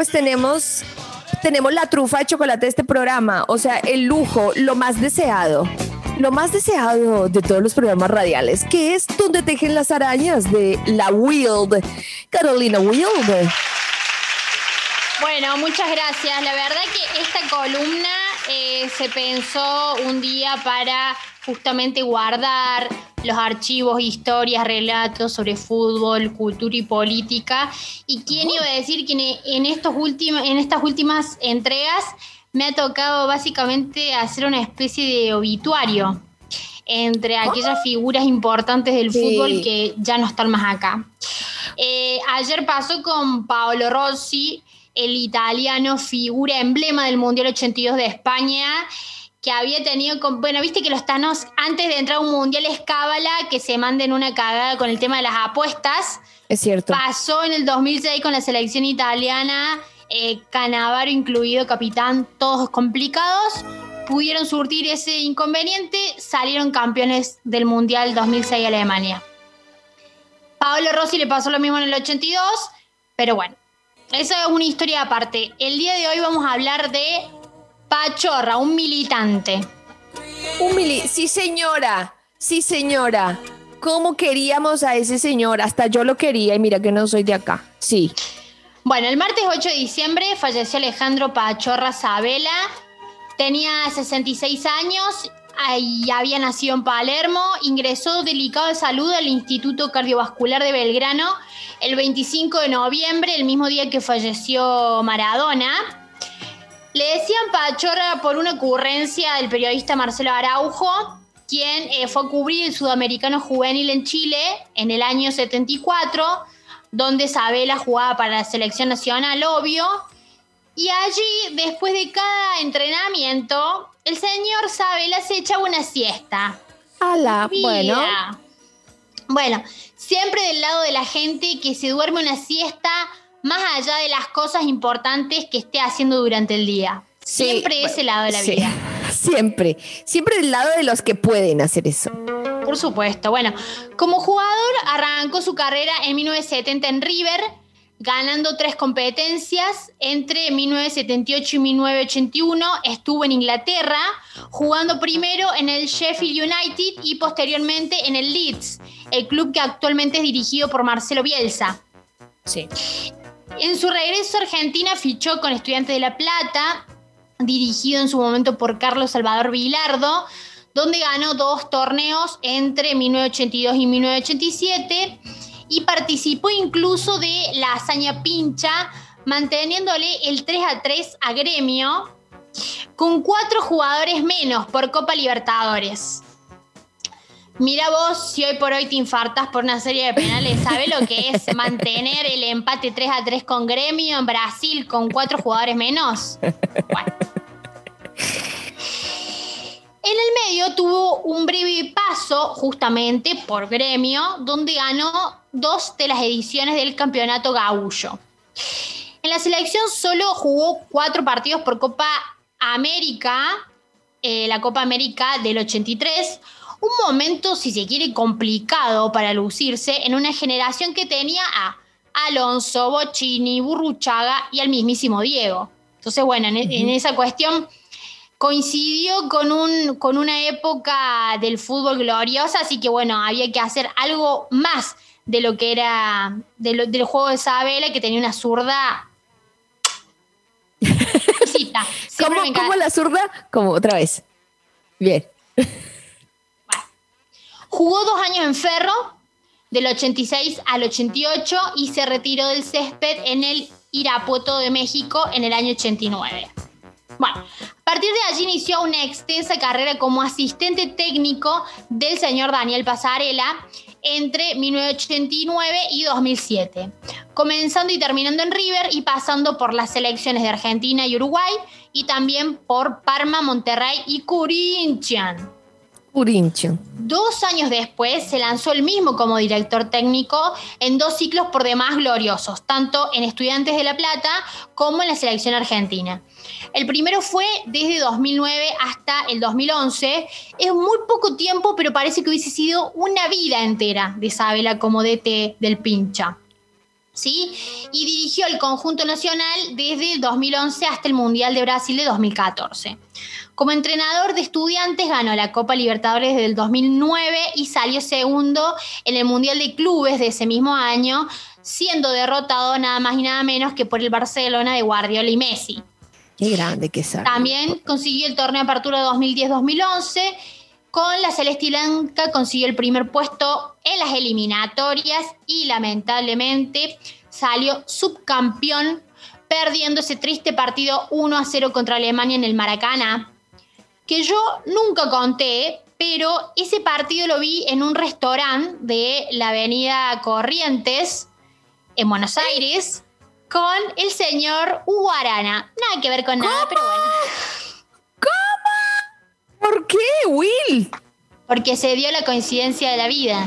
pues tenemos, tenemos la trufa de chocolate de este programa, o sea, el lujo, lo más deseado. Lo más deseado de todos los programas radiales, que es donde tejen las arañas de la Wild, Carolina Wild. Bueno, muchas gracias. La verdad que esta columna eh, se pensó un día para justamente guardar los archivos, historias, relatos sobre fútbol, cultura y política. ¿Y quién iba a decir que en, estos en estas últimas entregas me ha tocado básicamente hacer una especie de obituario entre aquellas figuras importantes del fútbol que ya no están más acá. Eh, ayer pasó con Paolo Rossi, el italiano figura emblema del Mundial 82 de España, que había tenido, bueno, viste que los tanos antes de entrar a un Mundial es cábala que se manden una cagada con el tema de las apuestas. Es cierto. Pasó en el 2006 con la selección italiana, eh, Canavaro incluido, capitán, todos complicados. Pudieron surtir ese inconveniente, salieron campeones del Mundial 2006 Alemania. Paolo Rossi le pasó lo mismo en el 82, pero bueno, esa es una historia aparte. El día de hoy vamos a hablar de Pachorra, un militante. Un mili sí, señora. Sí, señora. ¿Cómo queríamos a ese señor? Hasta yo lo quería y mira que no soy de acá. Sí. Bueno, el martes 8 de diciembre falleció Alejandro Pachorra Sabela. Tenía 66 años y había nacido en Palermo. Ingresó delicado de salud al Instituto Cardiovascular de Belgrano el 25 de noviembre, el mismo día que falleció Maradona. Le decían Pachorra por una ocurrencia del periodista Marcelo Araujo, quien eh, fue a cubrir el sudamericano juvenil en Chile en el año 74, donde Sabela jugaba para la selección nacional, obvio. Y allí, después de cada entrenamiento, el señor Sabela se echaba una siesta. ¡Hala! Bueno. Bueno, siempre del lado de la gente que se duerme una siesta más allá de las cosas importantes que esté haciendo durante el día. Siempre ese lado de la vida. Siempre, siempre del lado de los que pueden hacer eso. Por supuesto. Bueno, como jugador arrancó su carrera en 1970 en River, ganando tres competencias. Entre 1978 y 1981 estuvo en Inglaterra, jugando primero en el Sheffield United y posteriormente en el Leeds, el club que actualmente es dirigido por Marcelo Bielsa. Sí. En su regreso a Argentina fichó con Estudiantes de La Plata, dirigido en su momento por Carlos Salvador Vilardo, donde ganó dos torneos entre 1982 y 1987 y participó incluso de la hazaña pincha, manteniéndole el 3 a 3 a gremio, con cuatro jugadores menos por Copa Libertadores. Mira vos, si hoy por hoy te infartas por una serie de penales, ¿sabes lo que es mantener el empate 3 a 3 con Gremio en Brasil con cuatro jugadores menos? Bueno. En el medio tuvo un breve paso justamente por gremio, donde ganó dos de las ediciones del campeonato gaullo. En la selección solo jugó cuatro partidos por Copa América, eh, la Copa América del 83, un momento, si se quiere, complicado para lucirse en una generación que tenía a Alonso, Bocini, Burruchaga y al mismísimo Diego. Entonces, bueno, en, en esa cuestión coincidió con, un, con una época del fútbol gloriosa, así que bueno, había que hacer algo más de lo que era del juego de Sabela, que tenía una zurda. ¿Cómo, ¿Cómo, la zurda? Como otra vez. Bien. Jugó dos años en Ferro, del 86 al 88, y se retiró del césped en el Irapuato de México en el año 89. Bueno, a partir de allí inició una extensa carrera como asistente técnico del señor Daniel Pasarela entre 1989 y 2007, comenzando y terminando en River y pasando por las selecciones de Argentina y Uruguay y también por Parma, Monterrey y Corinthians. Dos años después se lanzó el mismo como director técnico en dos ciclos por demás gloriosos, tanto en Estudiantes de La Plata como en la selección argentina. El primero fue desde 2009 hasta el 2011. Es muy poco tiempo, pero parece que hubiese sido una vida entera de Isabela como DT del pincha. ¿Sí? Y dirigió el conjunto nacional desde el 2011 hasta el Mundial de Brasil de 2014. Como entrenador de estudiantes ganó la Copa Libertadores del 2009 y salió segundo en el Mundial de Clubes de ese mismo año, siendo derrotado nada más y nada menos que por el Barcelona de Guardiola y Messi. Qué grande que es. También consiguió el torneo de apertura 2010-2011. Con la Celeste Blanca consiguió el primer puesto en las eliminatorias y lamentablemente salió subcampeón perdiendo ese triste partido 1 a 0 contra Alemania en el Maracaná, que yo nunca conté, pero ese partido lo vi en un restaurante de la avenida Corrientes, en Buenos Aires, con el señor Hugo Arana. Nada que ver con nada, pero bueno. ¿Por qué, Will? Porque se dio la coincidencia de la vida.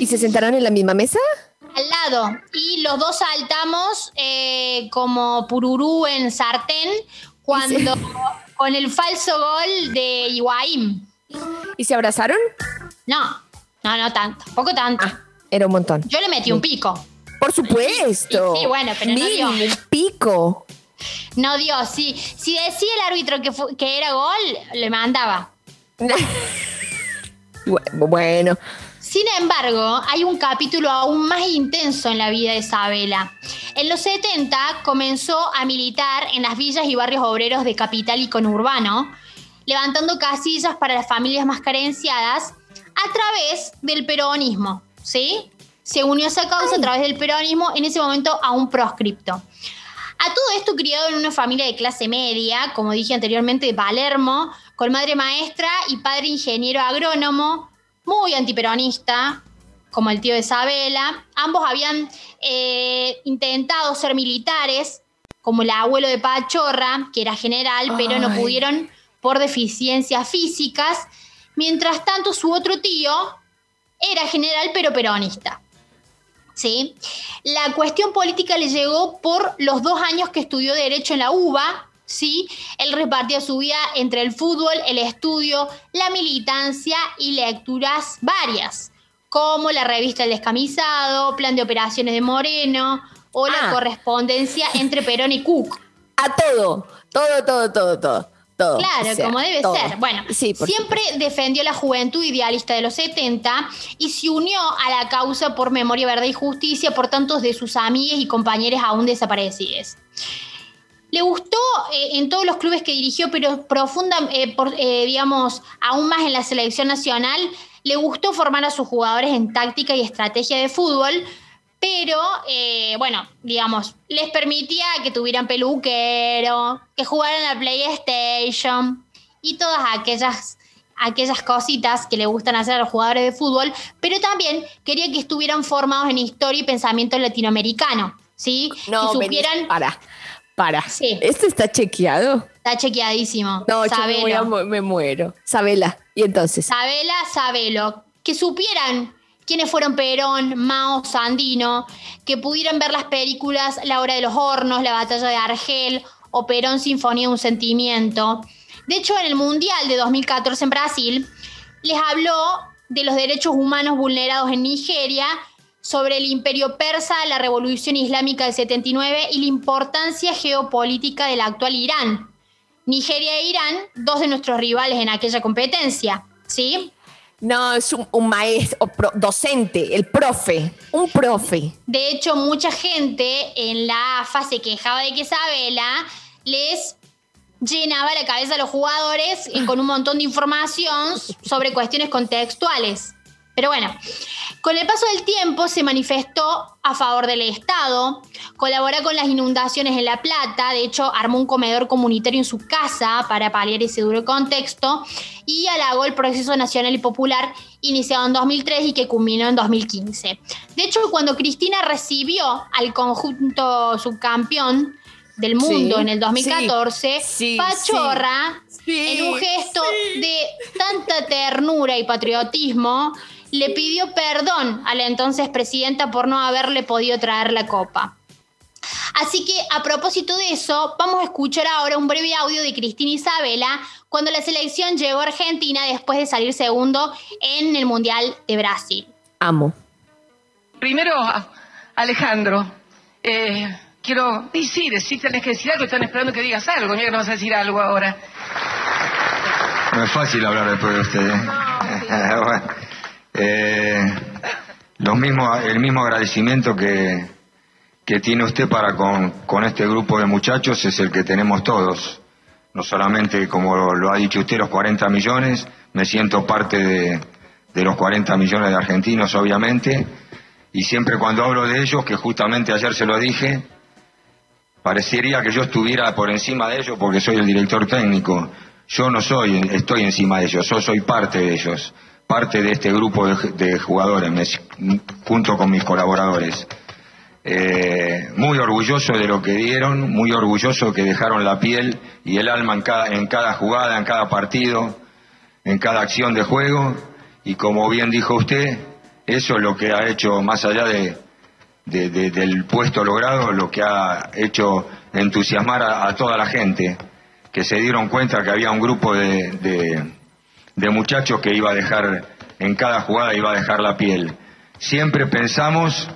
¿Y se sentaron en la misma mesa? Al lado. Y los dos saltamos eh, como pururú en sartén cuando con el falso gol de Higuaín. ¿Y se abrazaron? No, no, no tanto, poco tanto. Ah, era un montón. Yo le metí un pico. Por supuesto. Sí, bueno, pero no dio. Un pico. No dio, sí. Si decía el árbitro que, que era gol, le mandaba. Bueno. Sin embargo, hay un capítulo aún más intenso en la vida de Isabela. En los 70 comenzó a militar en las villas y barrios obreros de capital y conurbano, levantando casillas para las familias más carenciadas a través del peronismo, ¿sí? Se unió a esa causa a través del peronismo, en ese momento aún proscripto. A todo esto criado en una familia de clase media, como dije anteriormente, de Palermo, con madre maestra y padre ingeniero agrónomo, muy antiperonista, como el tío de Isabela. Ambos habían eh, intentado ser militares, como el abuelo de Pachorra, que era general, pero no pudieron por deficiencias físicas. Mientras tanto, su otro tío era general, pero peronista. ¿Sí? La cuestión política le llegó por los dos años que estudió Derecho en la UBA, ¿sí? Él repartía su vida entre el fútbol, el estudio, la militancia y lecturas varias, como la revista El Descamisado, Plan de Operaciones de Moreno o la ah. correspondencia entre Perón y Cook. A todo, todo, todo, todo, todo. Todo, claro, como debe ser. Bueno, siempre defendió la juventud idealista de los 70 y se unió a la causa por memoria, verdad y justicia por tantos de sus amigas y compañeros aún desaparecidos. Le gustó eh, en todos los clubes que dirigió, pero profunda, eh, eh, digamos, aún más en la selección nacional, le gustó formar a sus jugadores en táctica y estrategia de fútbol, pero bueno, digamos, les permitía que tuvieran peluquero, que jugaran a PlayStation y todas aquellas aquellas cositas que le gustan hacer a los jugadores de fútbol, pero también quería que estuvieran formados en historia y pensamiento latinoamericano, ¿sí? No, que supieran... para, para. ¿Esto está chequeado? Está chequeadísimo. No, yo me, muero. Sabela. ¿Y entonces? Sabela, Sabelo. Que supieran quiénes fueron Perón, Mao, Sandino, que pudieran ver las películas La Hora de los Hornos, La Batalla de Argel o Perón Sinfonía de un Sentimiento. De hecho, en el Mundial de 2014 en Brasil, les habló de los derechos humanos vulnerados en Nigeria sobre el imperio persa, la revolución islámica del 79 y la importancia geopolítica del actual Irán. Nigeria e Irán, dos de nuestros rivales en aquella competencia, ¿sí? No, es un, maestro, docente, el profe, un profe. De hecho, mucha gente en la fase se quejaba de que Isabela les llenaba la cabeza a los jugadores con un montón de información sobre cuestiones contextuales. Pero bueno, con el paso del tiempo se manifestó a favor del Estado, colabora con las inundaciones en La Plata, de hecho armó un comedor comunitario en su casa para paliar ese duro contexto y halagó el proceso nacional y popular iniciado en 2003 y que culminó en 2015. De hecho, cuando Cristina recibió al conjunto subcampeón del mundo en el 2014, Pachorra, en un gesto de tanta ternura y patriotismo, le pidió perdón a la entonces presidenta por no haberle podido traer la copa. Así que a propósito de eso, vamos a escuchar ahora un breve audio de Cristina Isabela cuando la selección llegó a Argentina después de salir segundo en el Mundial de Brasil. Amo. Primero, Alejandro, Eh, quiero, y sí, decir, tenés que decir algo, están esperando que digas algo, mira que no vas a decir algo ahora. No es fácil hablar después de usted. ¿eh? bueno, eh, los mismos, el mismo agradecimiento que, que tiene usted para con, con este grupo de muchachos es el que tenemos todos. No solamente, como lo ha dicho usted, los 40 millones, me siento parte de, de los 40 millones de argentinos, obviamente, y siempre cuando hablo de ellos, que justamente ayer se lo dije, parecería que yo estuviera por encima de ellos porque soy el director técnico. Yo no soy, estoy encima de ellos, yo soy parte de ellos, parte de este grupo de, jugadores, junto con mis colaboradores. Eh, muy orgulloso de lo que dieron, muy orgulloso que dejaron la piel y el alma en cada, en cada jugada, en cada partido, en cada acción de juego, y como bien dijo usted, eso es lo que ha hecho, más allá de, del puesto logrado, lo que ha hecho entusiasmar a, toda la gente, que se dieron cuenta que había un grupo de, de muchachos que iba a dejar, en cada jugada iba a dejar la piel. Siempre pensamos,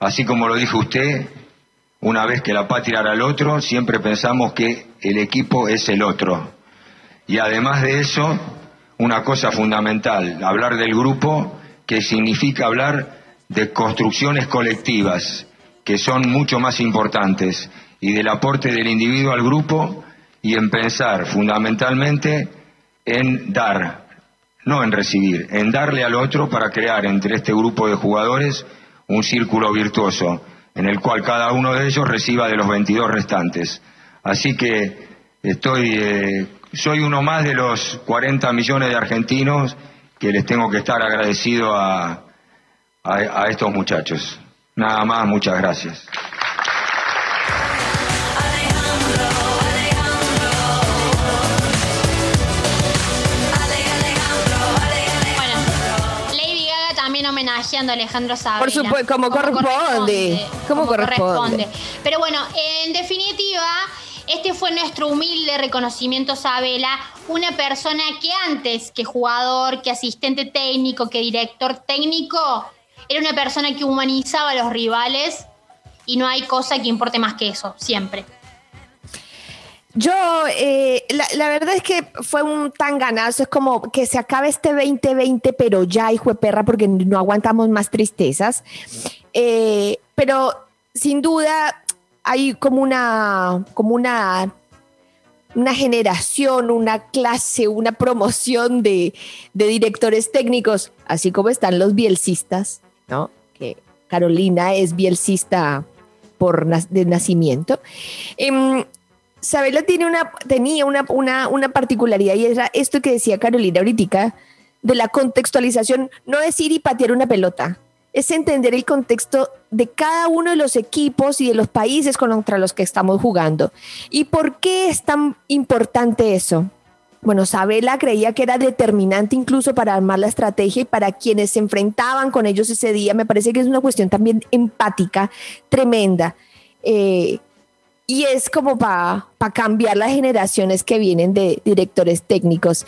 así como lo dijo usted, una vez que la patria era el otro, siempre pensamos que el equipo es el otro. Y además de eso, una cosa fundamental, hablar del grupo, que significa hablar de construcciones colectivas, que son mucho más importantes, y del aporte del individuo al grupo y en pensar fundamentalmente en dar, no en recibir, en darle al otro para crear entre este grupo de jugadores un círculo virtuoso en el cual cada uno de ellos reciba de los 22 restantes. Así que estoy eh, soy uno más de los 40 millones de argentinos que les tengo que estar agradecido a, a, estos muchachos. Nada más, muchas gracias. También homenajeando a Alejandro Sabela. Por supuesto, como, corresponde. Como, corresponde. Pero bueno, en definitiva, este fue nuestro humilde reconocimiento a Sabela, una persona que antes que jugador, que asistente técnico, que director técnico, era una persona que humanizaba a los rivales y no hay cosa que importe más que eso, siempre. Yo, eh, la, verdad es que fue un tan ganazo, es como que se acabe este 2020, pero ya, hijo de perra, porque no aguantamos más tristezas. Eh, pero sin duda, hay como una, como una, una generación, una clase, una promoción de, directores técnicos, así como están los bielcistas, ¿no? Que Carolina es bielcista por de nacimiento. Eh, Sabela tiene una, tenía una, una, una, particularidad y era esto que decía Carolina ahorita, de la contextualización, no es ir y patear una pelota, es entender el contexto de cada uno de los equipos y de los países contra los que estamos jugando. ¿Y por qué es tan importante eso? Bueno, Sabela creía que era determinante incluso para armar la estrategia y para quienes se enfrentaban con ellos ese día. Me parece que es una cuestión también empática, tremenda. Eh, y es como para cambiar las generaciones que vienen de directores técnicos.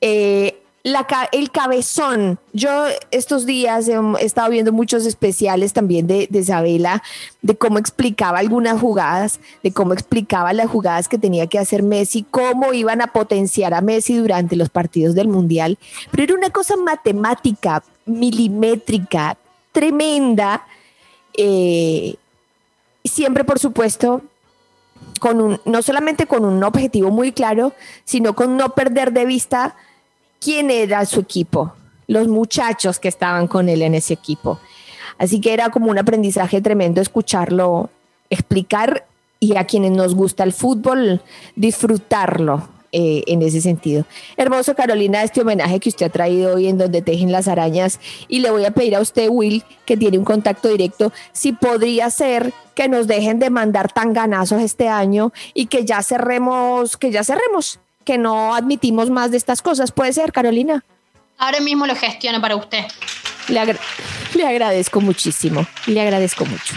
Eh, el cabezón. Yo estos días he, estado viendo muchos especiales también de, de Isabela, de cómo explicaba algunas jugadas, de cómo explicaba las jugadas que tenía que hacer Messi, cómo iban a potenciar a Messi durante los partidos del Mundial. Pero era una cosa matemática, milimétrica, tremenda. Eh, siempre, por supuesto, con un, no solamente con un objetivo muy claro, sino con no perder de vista quién era su equipo, los muchachos que estaban con él en ese equipo. Así que era como un aprendizaje tremendo escucharlo explicar y a quienes nos gusta el fútbol disfrutarlo eh, en ese sentido. Hermoso Carolina, este homenaje que usted ha traído hoy en donde tejen las arañas y le voy a pedir a usted, Will, que tiene un contacto directo, si podría ser que nos dejen de mandar tan ganazos este año y que ya cerremos, que ya cerremos que no admitimos más de estas cosas. ¿Puede ser, Carolina? Ahora mismo lo gestiono para usted. Le, le agradezco muchísimo. Le agradezco mucho.